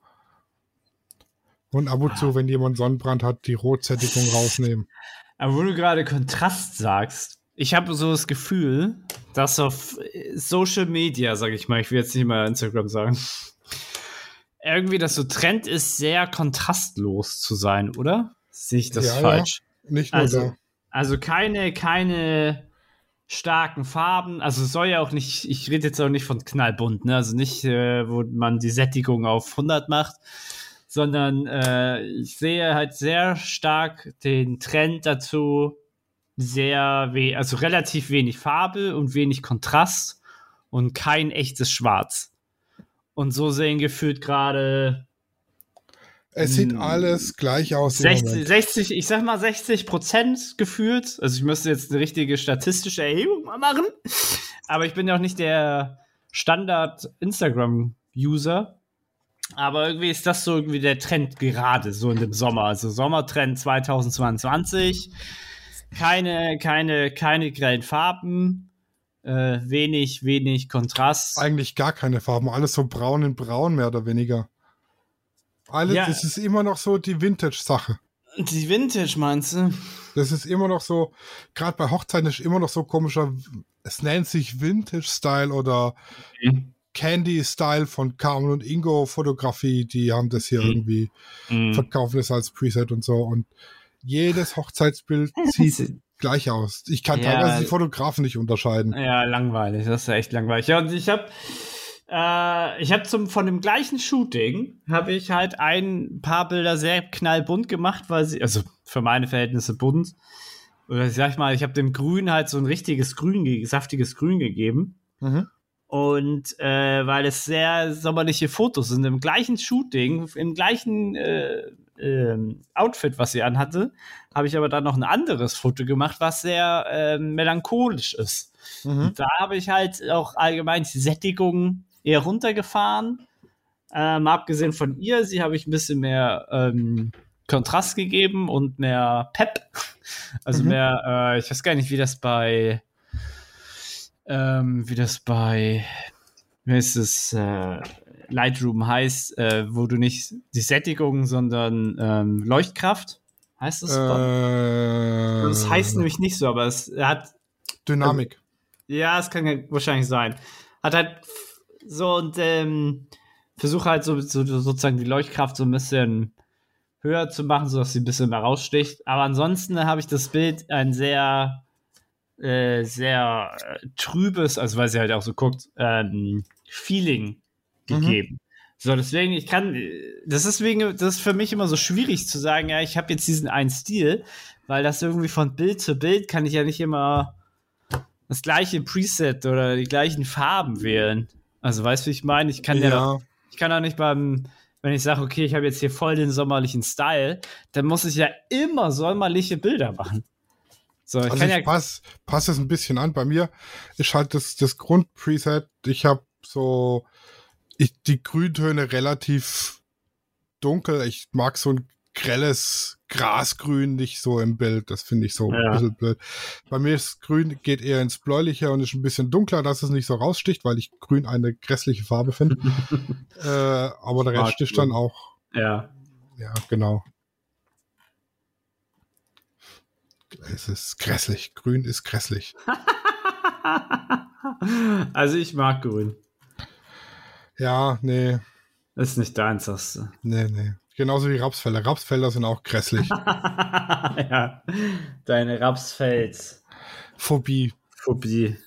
Und ab und zu, wenn jemand Sonnenbrand hat, die Rotsättigung rausnehmen. Aber wo du gerade Kontrast sagst, ich habe so das Gefühl, dass auf äh, Social Media, sag ich mal, ich will jetzt nicht mal Instagram sagen, irgendwie das so Trend ist, sehr kontrastlos zu sein, oder? Sehe ich das Ja, ja. falsch? Nicht nur Also, da. also keine, keine starken Farben. Also es soll ja auch nicht, ich rede jetzt auch nicht von knallbunt, ne? Also nicht, äh, wo man die Sättigung auf 100 macht, sondern äh, ich sehe halt sehr stark den Trend dazu, sehr, we also relativ wenig Farbe und wenig Kontrast und kein echtes Schwarz. Und so sehen gefühlt gerade Es sieht hm. alles gleich aus. im 60, Moment. 60, ich sag mal 60 Prozent gefühlt. Also ich müsste jetzt eine richtige statistische Erhebung mal machen. Aber ich bin ja auch nicht der Standard-Instagram-User. Aber irgendwie ist das so irgendwie der Trend gerade, so in dem Sommer. Also Sommertrend 2022. Keine, keine, keine grellen Farben. Äh, wenig, wenig Kontrast. Eigentlich gar keine Farben, alles so braun in braun, mehr oder weniger. Alles, Ja. es ist immer noch so die Vintage-Sache. Die Vintage meinst du? Das ist immer noch so, gerade bei Hochzeiten ist immer noch so komischer, es nennt sich Vintage-Style oder Mhm. Candy-Style von Carmen und Ingo Fotografie, die haben das hier Mhm. irgendwie, Mhm. verkaufen es als Preset und so und jedes Hochzeitsbild sieht gleich aus. Ich kann Ja. teilweise die Fotografen nicht unterscheiden. Ja, langweilig. Das ist ja echt langweilig. Ja, und ich habe äh, ich habe zum von dem gleichen Shooting habe ich halt ein paar Bilder sehr knallbunt gemacht, weil sie also für meine Verhältnisse bunt. Oder sag ich mal, ich habe dem Grün halt so ein richtiges Grün, ge- saftiges Grün gegeben. Mhm. Und äh, weil es sehr sommerliche Fotos sind, im gleichen Shooting, im gleichen äh, ähm, Outfit, was sie anhatte, habe ich aber dann noch ein anderes Foto gemacht, was sehr ähm, melancholisch ist. Mhm. Da habe ich halt auch allgemein die Sättigung eher runtergefahren. Ähm, abgesehen von ihr, sie habe ich ein bisschen mehr ähm, Kontrast gegeben und mehr Pep. Also Mhm. mehr, äh, ich weiß gar nicht, wie das bei, ähm, wie das bei, wie heißt es, äh, Lightroom heißt, äh, wo du nicht die Sättigung, sondern ähm, Leuchtkraft. Heißt das? Äh, das heißt nämlich nicht so, aber es hat Dynamik. ja, es kann wahrscheinlich sein. Hat halt so und ähm, versuche halt so, so sozusagen die Leuchtkraft so ein bisschen höher zu machen, sodass sie ein bisschen mehr raussticht. Aber ansonsten habe ich das Bild ein sehr, äh, sehr äh, trübes, also weil sie halt auch so guckt, ähm, Feeling Mhm. gegeben. So, deswegen, ich kann, das ist wegen, das ist für mich immer so schwierig zu sagen, ja, ich habe jetzt diesen einen Stil, weil das irgendwie von Bild zu Bild kann ich ja nicht immer das gleiche Preset oder die gleichen Farben wählen. Also weißt du, wie ich meine? Ich kann ja, ja. ich kann auch nicht beim, wenn ich sage, okay, ich habe jetzt hier voll den sommerlichen Style, dann muss ich ja immer sommerliche Bilder machen. So, ich Also kann ich ja, passe pass es ein bisschen an. Bei mir ist halt das, das Grundpreset, ich habe so ich, die Grüntöne relativ dunkel. Ich mag so ein grelles Grasgrün nicht so im Bild. Das finde ich so Ja. ein bisschen blöd. Bei mir ist Grün geht eher ins Bläuliche und ist ein bisschen dunkler, dass es nicht so raussticht, weil ich Grün eine grässliche Farbe finde. äh, aber der Rest ist dann auch, ja. ja, genau. Es ist grässlich. Grün ist grässlich. also ich mag grün. Ja, nee, Ist nicht deins, sagst du. nee, nee. Genauso wie Rapsfelder. Rapsfelder sind auch grässlich. ja, deine Rapsfels. Phobie. Phobie.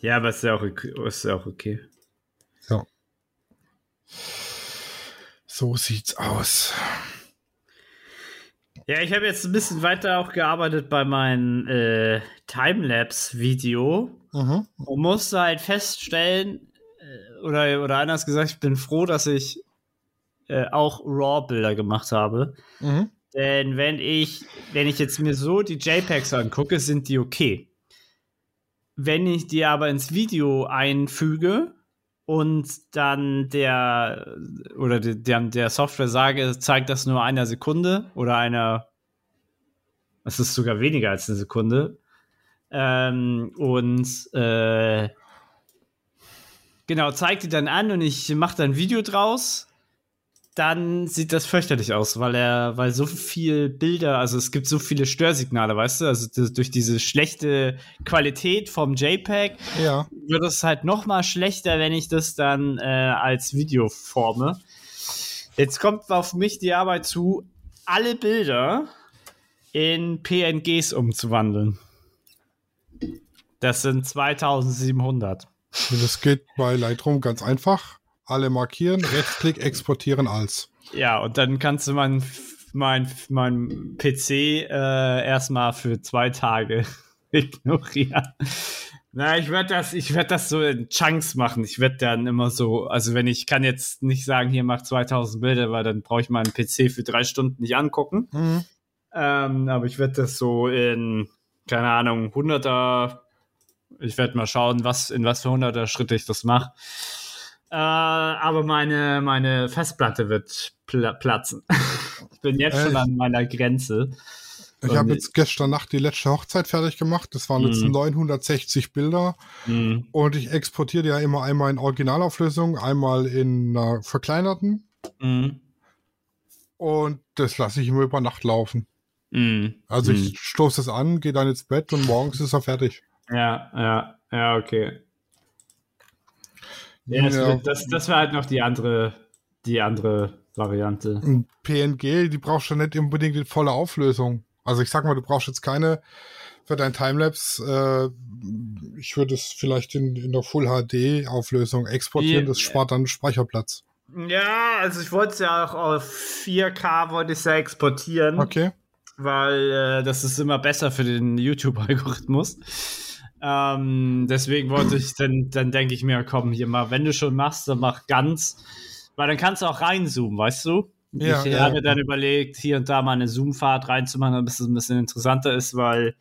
Ja, aber ist ja auch. Ist ja auch okay. So sieht's aus. Ja, ich habe jetzt ein bisschen weiter auch gearbeitet bei meinem äh, Timelapse-Video Mhm. und musste halt feststellen, äh, oder, oder anders gesagt, ich bin froh, dass ich äh, auch RAW-Bilder gemacht habe. Mhm. Denn wenn ich, wenn ich jetzt mir so die JPEGs angucke, sind die okay. Wenn ich die aber ins Video einfüge und dann der oder der, der, Software sage, zeigt das nur einer Sekunde oder einer, es ist sogar weniger als eine Sekunde. Ähm, und äh, genau, zeigt die dann an und ich mache dann ein Video draus dann sieht das fürchterlich aus, weil er, weil so viel Bilder, also es gibt so viele Störsignale, weißt du, also das, durch diese schlechte Qualität vom JPEG Ja. wird es halt noch mal schlechter, wenn ich das dann äh, als Video forme. Jetzt kommt auf mich die Arbeit zu, alle Bilder in PNGs umzuwandeln. Das sind 2700. Das geht bei Lightroom ganz einfach. Alle markieren, Rechtsklick, exportieren als. Ja, und dann kannst du mein, mein, mein PC äh, erstmal für zwei Tage ignorieren. Na, ich werde das, ich werde das so in Chunks machen. Ich werde dann immer so, also wenn ich kann jetzt nicht sagen, hier mach 2000 Bilder, weil dann brauche ich meinen PC für drei Stunden nicht angucken. Mhm. Ähm, aber ich werde das so in, keine Ahnung, hunderter, ich werde mal schauen, was, in was für hunderter Schritte ich das mache. Äh, aber meine, meine Festplatte wird pla platzen. ich bin jetzt schon Echt? an meiner Grenze. Ich habe jetzt gestern Nacht die letzte Hochzeit fertig gemacht. Das waren jetzt Mhm. 960 Bilder. Hm. Und ich exportiere die ja immer einmal in Originalauflösung, einmal in einer verkleinerten. Hm. Und das lasse ich immer über Nacht laufen. Mm. Also mm. ich stoße es an, gehe dann ins Bett und morgens ist er fertig. Ja, ja, ja, okay. Ja, das, Ja. das, das war halt noch die andere, die andere Variante. Ein PNG, die brauchst du nicht unbedingt in voller Auflösung. Also ich sag mal, du brauchst jetzt keine für dein Timelapse, äh, ich würde es vielleicht in, in der Full HD Auflösung exportieren, das spart dann Speicherplatz. Ja, also ich wollte es ja auch auf 4K wollte ich ja exportieren, Okay. weil äh, das ist immer besser für den YouTube-Algorithmus. Ähm, deswegen wollte ich, dann, dann denke ich mir, komm, hier mal, wenn du schon machst, dann mach ganz, weil dann kannst du auch reinzoomen, weißt du? Ja, ich ja, habe ja. dann überlegt, hier und da mal eine Zoom-Fahrt reinzumachen, damit es ein bisschen interessanter ist, weil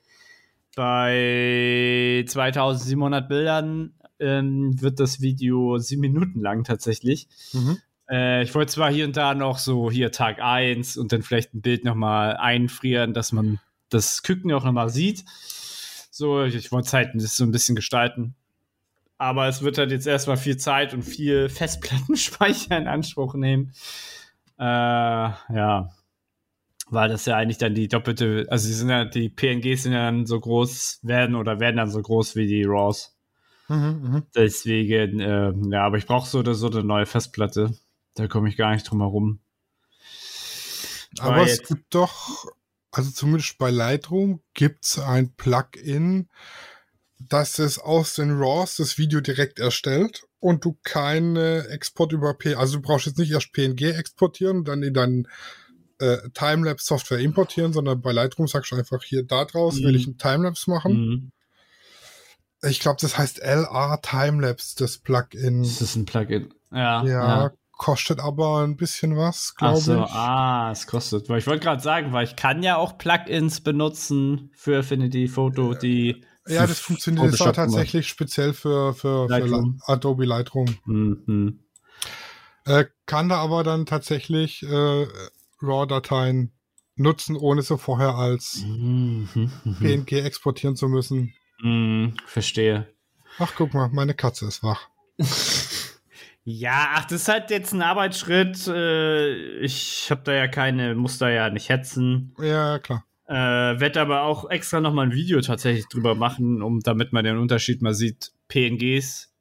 bei 2700 Bildern ähm, wird das Video sieben Minuten lang tatsächlich. Mhm. Äh, ich wollte zwar hier und da noch so hier Tag 1 und dann vielleicht ein Bild nochmal einfrieren, dass man das Küken auch nochmal sieht. So, ich, ich wollte es halt das so ein bisschen gestalten. Aber es wird halt jetzt erstmal viel Zeit und viel Festplattenspeicher in Anspruch nehmen. Äh, ja. Weil das ja eigentlich dann die doppelte, also die sind ja, die PNGs sind ja dann so groß, werden oder werden dann so groß wie die RAWs. Mhm, mhm. Deswegen, äh, ja, aber ich brauche so oder so eine neue Festplatte. Da komme ich gar nicht drum herum. Aber es gibt doch, also zumindest bei Lightroom gibt es ein Plugin, das es aus den RAWs das Video direkt erstellt und du keine Export über P, also du brauchst jetzt nicht erst PNG exportieren und dann in deinen äh, Timelapse-Software importieren, sondern bei Lightroom sagst du einfach hier da draus, will Mhm. ich einen Timelapse machen. Mhm. Ich glaube, das heißt LR Timelapse, das Plugin. Das ist ein Plugin. Ja. Ja, kostet aber ein bisschen was, glaube so, ich. ah, es kostet. Weil ich wollte gerade sagen, weil ich kann ja auch Plugins benutzen für Affinity Photo, die. Ja, das funktioniert Photoshop gemacht. tatsächlich speziell für, für, für Lightroom. La- Adobe Lightroom. Mhm. Äh, kann da aber dann tatsächlich äh, RAW-Dateien nutzen, ohne sie vorher als. Mhm. PNG exportieren zu müssen. Mhm. Verstehe. Ach, guck mal, meine Katze ist wach. Ja, ach, das ist halt jetzt ein Arbeitsschritt. Äh, ich habe da ja keine, muss da ja nicht hetzen. Ja, klar. Äh, werde aber auch extra nochmal ein Video tatsächlich drüber machen, um damit man den Unterschied mal sieht. PNGs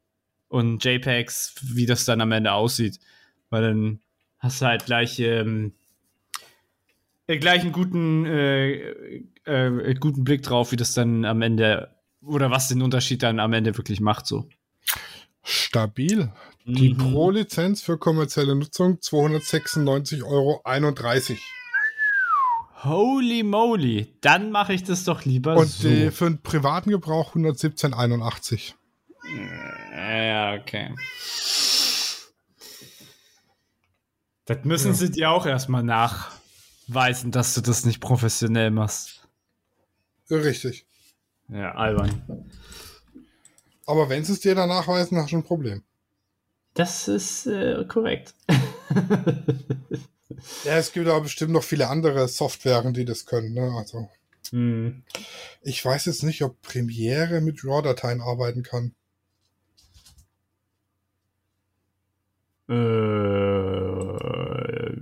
und JPEGs, wie das dann am Ende aussieht. Weil dann hast du halt gleich, ähm, äh, gleich einen guten, äh, äh, guten Blick drauf, wie das dann am Ende oder was den Unterschied dann am Ende wirklich macht. So. Stabil. Die Mhm. Pro-Lizenz für kommerzielle Nutzung 296,31 Euro. Holy moly, dann mache ich das doch lieber Und so. die für den privaten Gebrauch 117,81. Ja, okay. Das müssen Ja. sie dir auch erstmal nachweisen, dass du das nicht professionell machst. Richtig. Ja, albern. Aber wenn sie es dir dann nachweisen, hast du ein Problem. Das ist äh, korrekt. Ja, es gibt aber bestimmt noch viele andere Softwaren, die das können. Ne? Also, Hm. ich weiß jetzt nicht, ob Premiere mit RAW-Dateien arbeiten kann. Äh,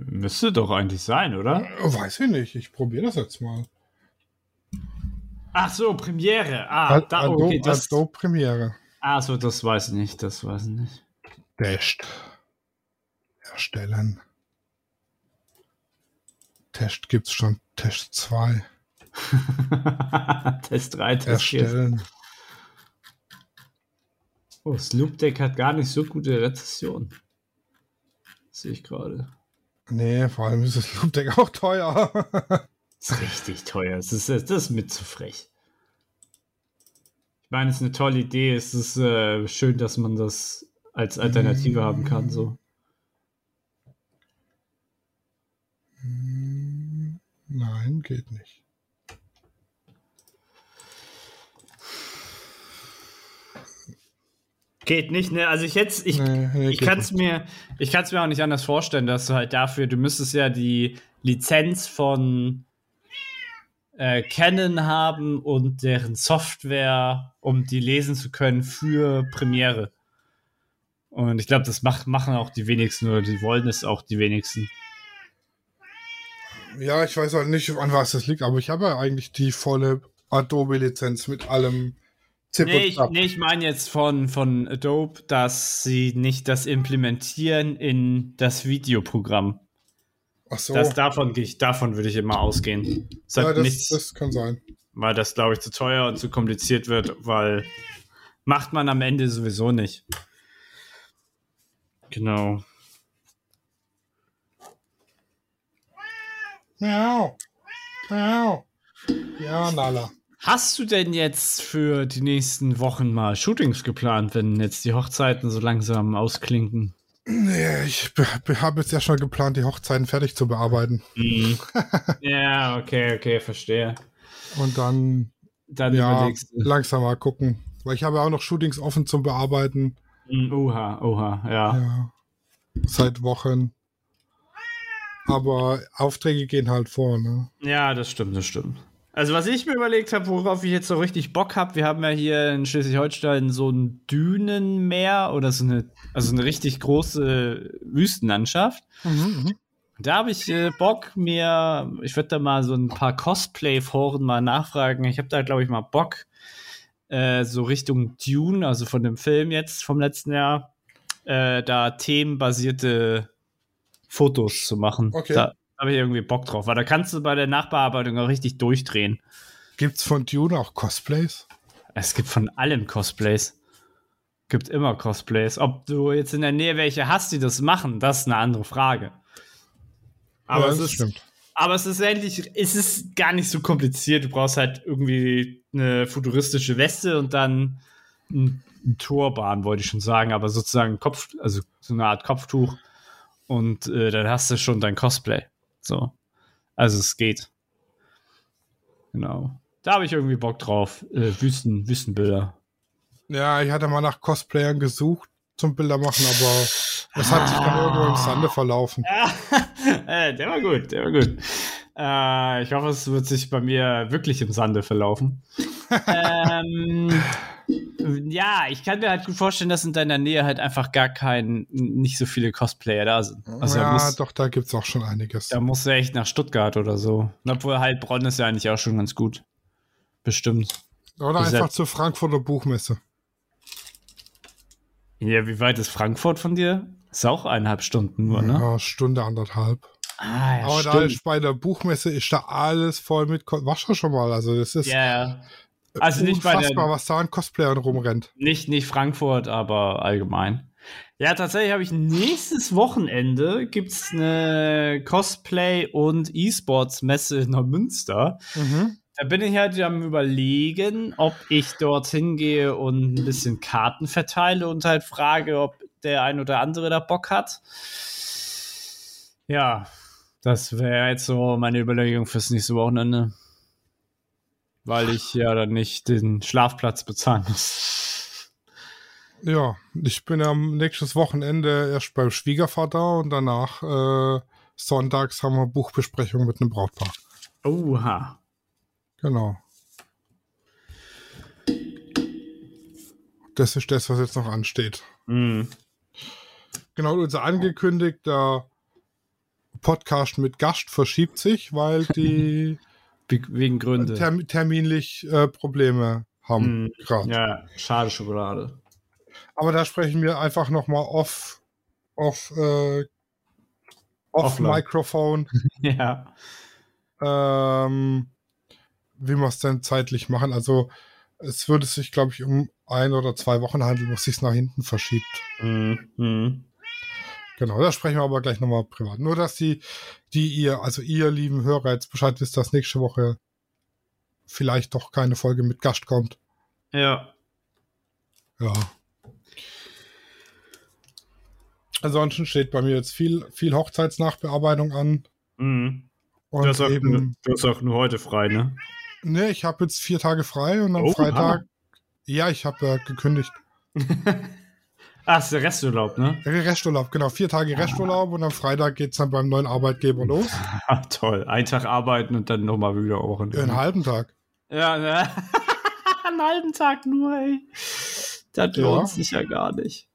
müsste doch eigentlich sein, oder? Äh, Weiß ich nicht. Ich probiere das jetzt mal. Ach so, Premiere. Ah, Ad- da, Adobe, okay, das, Adobe Premiere. ah, so, das weiß ich nicht, das weiß ich nicht. Test. Erstellen. Test gibt's schon. Test 2. Test 3, Test 4. Erstellen. Oh, Sloop Deck hat gar nicht so gute Rezession. Sehe ich gerade. Nee, vor allem ist das Loop Deck auch teuer. Ist richtig teuer. Das ist, das ist mit zu frech. Ich meine, es ist eine tolle Idee. Es ist äh, schön, dass man das als Alternative haben kann. So. Hm, Nein, geht nicht. Geht nicht, ne? Also ich jetzt, ich, Nee, nee, ich kann es mir, ich kann es mir auch nicht anders vorstellen, dass du halt dafür, du müsstest ja die Lizenz von äh, Canon haben und deren Software, um die lesen zu können für Premiere. Und ich glaube, das macht, machen auch die wenigsten oder die wollen es auch die wenigsten. Ja, ich weiß halt nicht, an was das liegt, aber ich habe ja eigentlich die volle Adobe-Lizenz mit allem Zip nee, ich, nee, ich meine jetzt von, von Adobe, dass sie nicht das implementieren in das Videoprogramm. Ach so. Das, davon, davon würde ich immer ausgehen. Das ja, das, nichts, das kann sein. Weil das, glaube ich, zu teuer und zu kompliziert wird, weil macht man am Ende sowieso nicht. Genau. Miau. Miau. Ja, Nala. Hast du denn jetzt für die nächsten Wochen mal Shootings geplant, wenn jetzt die Hochzeiten so langsam ausklinken? Nee, ich habe jetzt ja schon geplant, die Hochzeiten fertig zu bearbeiten. Mhm. ja, okay, okay, verstehe. Und dann, dann ja, langsam mal gucken. Weil ich habe auch noch Shootings offen zum Bearbeiten. Oha, oha, ja. ja. Seit Wochen. Aber Aufträge gehen halt vor, ne? Ja, das stimmt, das stimmt. Also was ich mir überlegt habe, worauf ich jetzt so richtig Bock habe, wir haben ja hier in Schleswig-Holstein so ein Dünenmeer oder so eine, also eine richtig große Wüstenlandschaft. Mhm, mhm. da habe ich äh, Bock, mir, ich würde da mal so ein paar Cosplay-Foren mal nachfragen. Ich habe da, glaube ich, mal Bock, äh, so Richtung Dune, also von dem Film jetzt vom letzten Jahr, äh, da themenbasierte Fotos zu machen. Okay. Da, habe ich irgendwie Bock drauf, weil da kannst du bei der Nachbearbeitung auch richtig durchdrehen. Gibt's von Dune auch Cosplays? Es gibt von allem Cosplays. Gibt immer Cosplays. Ob du jetzt in der Nähe welche hast, die das machen, das ist eine andere Frage. Aber ja, es ist, stimmt. Aber es ist endlich, es ist gar nicht so kompliziert. Du brauchst halt irgendwie eine futuristische Weste und dann ein, ein Turban, wollte ich schon sagen, aber sozusagen Kopf, also so eine Art Kopftuch. Und äh, dann hast du schon dein Cosplay. So. Also es geht. Genau. Da habe ich irgendwie Bock drauf. Äh, Wüsten, Wüstenbilder. Ja, ich hatte mal nach Cosplayern gesucht zum Bilder machen, aber es hat sich dann irgendwo im Sande verlaufen. Ja, der war gut, der war gut. Äh, ich hoffe, es wird sich bei mir wirklich im Sande verlaufen. ähm, ja, ich kann mir halt gut vorstellen, dass in deiner Nähe halt einfach gar kein, nicht so viele Cosplayer da sind. Also ja, muss, doch, da gibt es auch schon einiges. Da musst du echt nach Stuttgart oder so. Obwohl Heilbronn ist ja eigentlich auch schon ganz gut. Bestimmt. Oder Besetzt. einfach zur Frankfurter Buchmesse. Ja, wie weit ist Frankfurt von dir? Ist auch eineinhalb Stunden nur, ne? Ja, Stunde, anderthalb. Ah, ja, Aber stimmt. da ist bei der Buchmesse ist da alles voll mit. Warst du schon mal? Also, das ist. Ja, ja. Also nicht bei der, was da an Cosplayern rumrennt. Nicht, nicht Frankfurt, aber allgemein. Ja, tatsächlich habe ich nächstes Wochenende gibt's eine Cosplay- und E-Sports-Messe in Neumünster. Mhm. Da bin ich halt am überlegen, ob ich dorthin gehe und ein bisschen Karten verteile und halt frage, ob der ein oder andere da Bock hat. Ja, das wäre jetzt so meine Überlegung fürs nächste Wochenende weil ich ja dann nicht den Schlafplatz bezahlen muss. Ja, ich bin am nächstes Wochenende erst beim Schwiegervater und danach äh, sonntags haben wir Buchbesprechung mit einem Brautpaar. Oha. Genau. Das ist das, was jetzt noch ansteht. Mhm. Genau, unser angekündigter Podcast mit Gast verschiebt sich, weil die Wegen Gründe. Term terminlich äh, Probleme haben mm. Ja, schade Schokolade. Aber da sprechen wir einfach nochmal off, off, äh, off Mikrofon. ja. Ähm, wie wir es denn zeitlich machen. Also es würde sich, glaube ich, um ein oder zwei Wochen handeln, wo es sich nach hinten verschiebt. Mm, Genau, da sprechen wir aber gleich nochmal privat. Nur, dass die, die ihr, also ihr lieben Hörer jetzt Bescheid wisst, dass nächste Woche vielleicht doch keine Folge mit Gast kommt. Ja. Ja. Ansonsten steht bei mir jetzt viel, viel Hochzeitsnachbearbeitung an. Mhm. Und du, hast auch, eben, du hast auch nur heute frei, ne? Ne, ich habe jetzt vier Tage frei und am oh, Freitag. Ah. Ja, ich habe ja gekündigt. Ach, ist der Resturlaub, ne? Resturlaub, genau. Vier Tage Resturlaub und am Freitag geht es dann beim neuen Arbeitgeber los. Toll. Ein Tag arbeiten und dann nochmal wieder auch. Einen halben Tag. Ja, ne? einen halben Tag nur, ey. Das lohnt ja. sich ja gar nicht.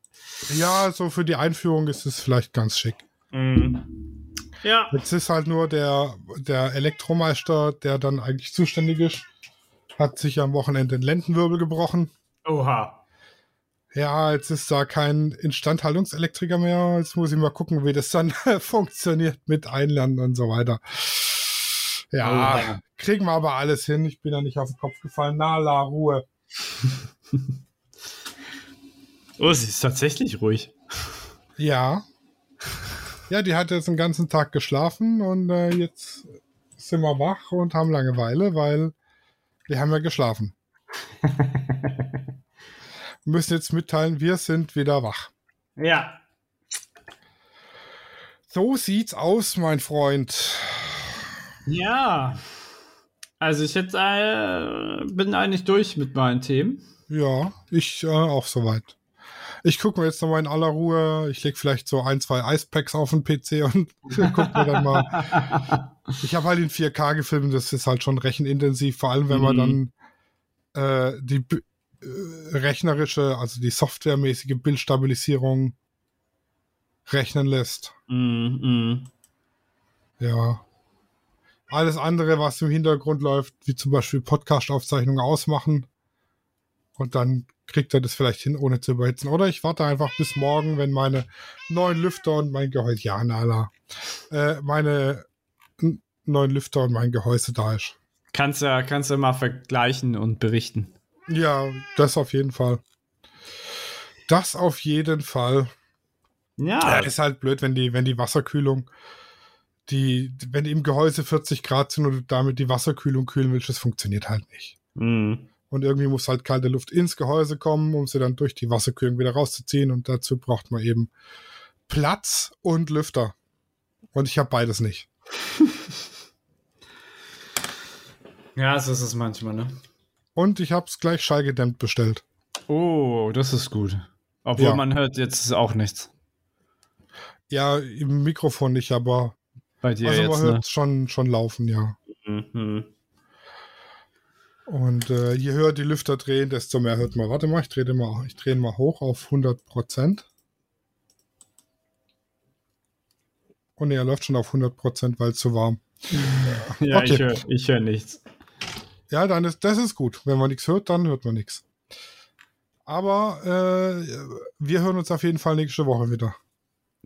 Ja, so für die Einführung ist es vielleicht ganz schick. Mhm. Ja. Jetzt ist halt nur der, der Elektromeister, der dann eigentlich zuständig ist, hat sich am Wochenende den Lendenwirbel gebrochen. Oha. Ja, jetzt ist da kein Instandhaltungselektriker mehr. Jetzt muss ich mal gucken, wie das dann funktioniert mit Einlernen und so weiter. Ja, Oha. kriegen wir aber alles hin. Ich bin ja nicht auf den Kopf gefallen. Na, la, Ruhe. Oh, sie ist tatsächlich ruhig. Ja. Ja, die hat jetzt den ganzen Tag geschlafen und äh, jetzt sind wir wach und haben Langeweile, weil wir haben ja geschlafen. wir müssen jetzt mitteilen, wir sind wieder wach. Ja. So sieht's aus, mein Freund. Ja. Also ich jetzt äh, bin eigentlich durch mit meinen Themen. Ja, ich äh, auch soweit. Ich gucke mir jetzt nochmal in aller Ruhe. Ich lege vielleicht so ein, zwei Icepacks auf den PC und gucke mir dann mal. Ich habe halt in 4K gefilmt, das ist halt schon rechenintensiv, vor allem wenn man Mhm. dann äh, die rechnerische, also die softwaremäßige Bildstabilisierung rechnen lässt. Mm, mm. Ja. Alles andere, was im Hintergrund läuft, wie zum Beispiel Podcast-Aufzeichnungen ausmachen. Und dann kriegt er das vielleicht hin, ohne zu überhitzen. Oder ich warte einfach bis morgen, wenn meine neuen Lüfter und mein Gehäuse, ja, nala, äh, meine neuen Lüfter und mein Gehäuse da ist. Kannst ja, kannst ja mal vergleichen und berichten. Ja, das auf jeden Fall. Das auf jeden Fall. Ja, Ja. ist halt blöd, wenn die, wenn die Wasserkühlung, die, wenn die im Gehäuse 40 Grad sind und du damit die Wasserkühlung kühlen willst, das funktioniert halt nicht. Mm. Und irgendwie muss halt kalte Luft ins Gehäuse kommen, um sie dann durch die Wasserkühlung wieder rauszuziehen. Und dazu braucht man eben Platz und Lüfter. Und ich habe beides nicht. Ja, so ist es manchmal, ne? Und ich habe es gleich schallgedämmt bestellt. Oh, das ist gut. Obwohl Ja. man hört jetzt auch nichts Ja, im Mikrofon nicht, aber bei dir also man jetzt, hört ne? es schon, schon laufen, ja. Mhm. Und äh, je höher die Lüfter drehen, desto mehr hört man. Warte mal, ich drehe mal, ich drehe mal hoch auf 100 Prozent. Und nee, er läuft schon auf 100 Prozent, weil es zu warm. Ja, Okay. ich höre hör nichts. Ja, dann ist das ist gut. Wenn man nichts hört, dann hört man nichts. Aber äh, wir hören uns auf jeden Fall nächste Woche wieder.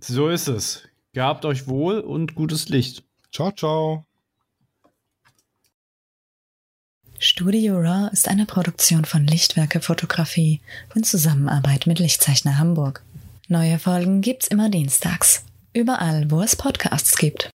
So ist es. Gehabt euch wohl und gutes Licht. Ciao, ciao. Studio Raw ist eine Produktion von Lichtwerke Fotografie in Zusammenarbeit mit Lichtzeichner Hamburg. Neue Folgen gibt's immer dienstags. Überall, wo es Podcasts gibt.